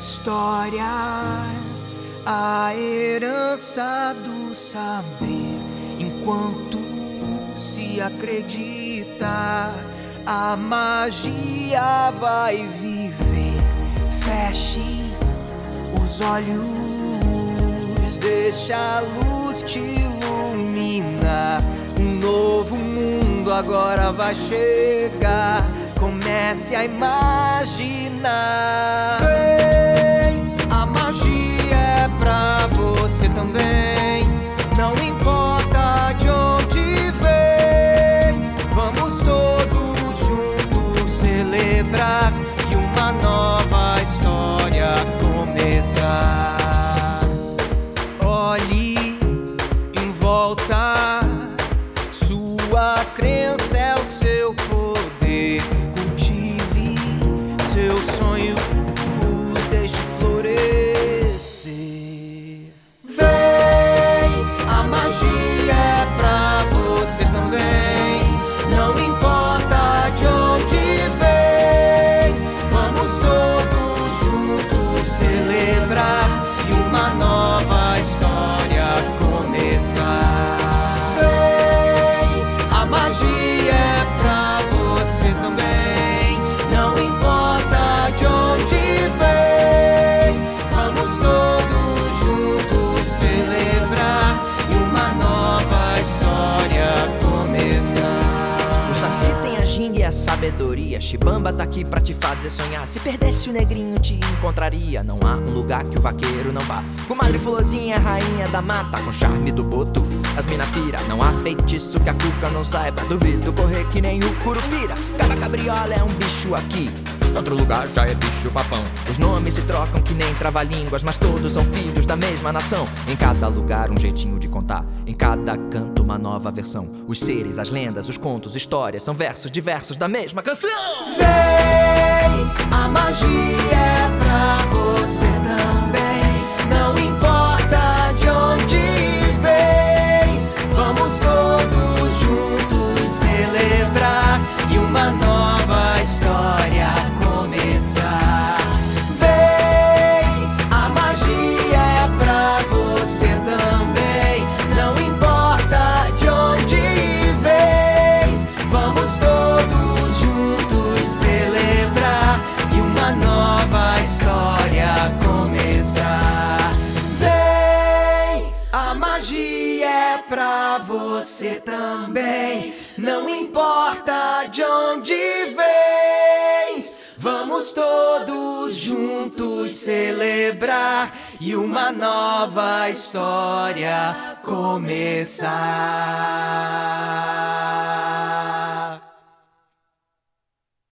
Histórias, a herança do saber. Enquanto se acredita, a magia vai viver. Feche os olhos, deixa a luz te iluminar. Um novo mundo agora vai chegar. Comece a imaginar. Vem, também. Não importa de onde vem, vamos todos juntos celebrar e uma nova história começar. Olhe em volta, sua crença é o seu poder. Cultive seus sonhos, sabedoria. Chibamba tá aqui pra te fazer sonhar. Se perdesse o negrinho, te encontraria. Não há um lugar que o vaqueiro não vá. Comadre Fulozinha é rainha da mata, com charme do boto. As mina pira, não há feitiço que a cuca não saiba. Duvido correr que nem o curupira. Caba cabriola é um bicho aqui. Outro lugar já é bicho papão. Os nomes se trocam que nem trava-línguas, mas todos são filhos da mesma nação. Em cada lugar um jeitinho de contar, em cada canto uma nova versão. Os seres, as lendas, os contos, histórias são versos diversos da mesma canção. Vem, a magia é pra você também. Não importa de onde vens, vamos todos pra você também. Não importa de onde vens, vamos todos juntos celebrar e uma nova história começar.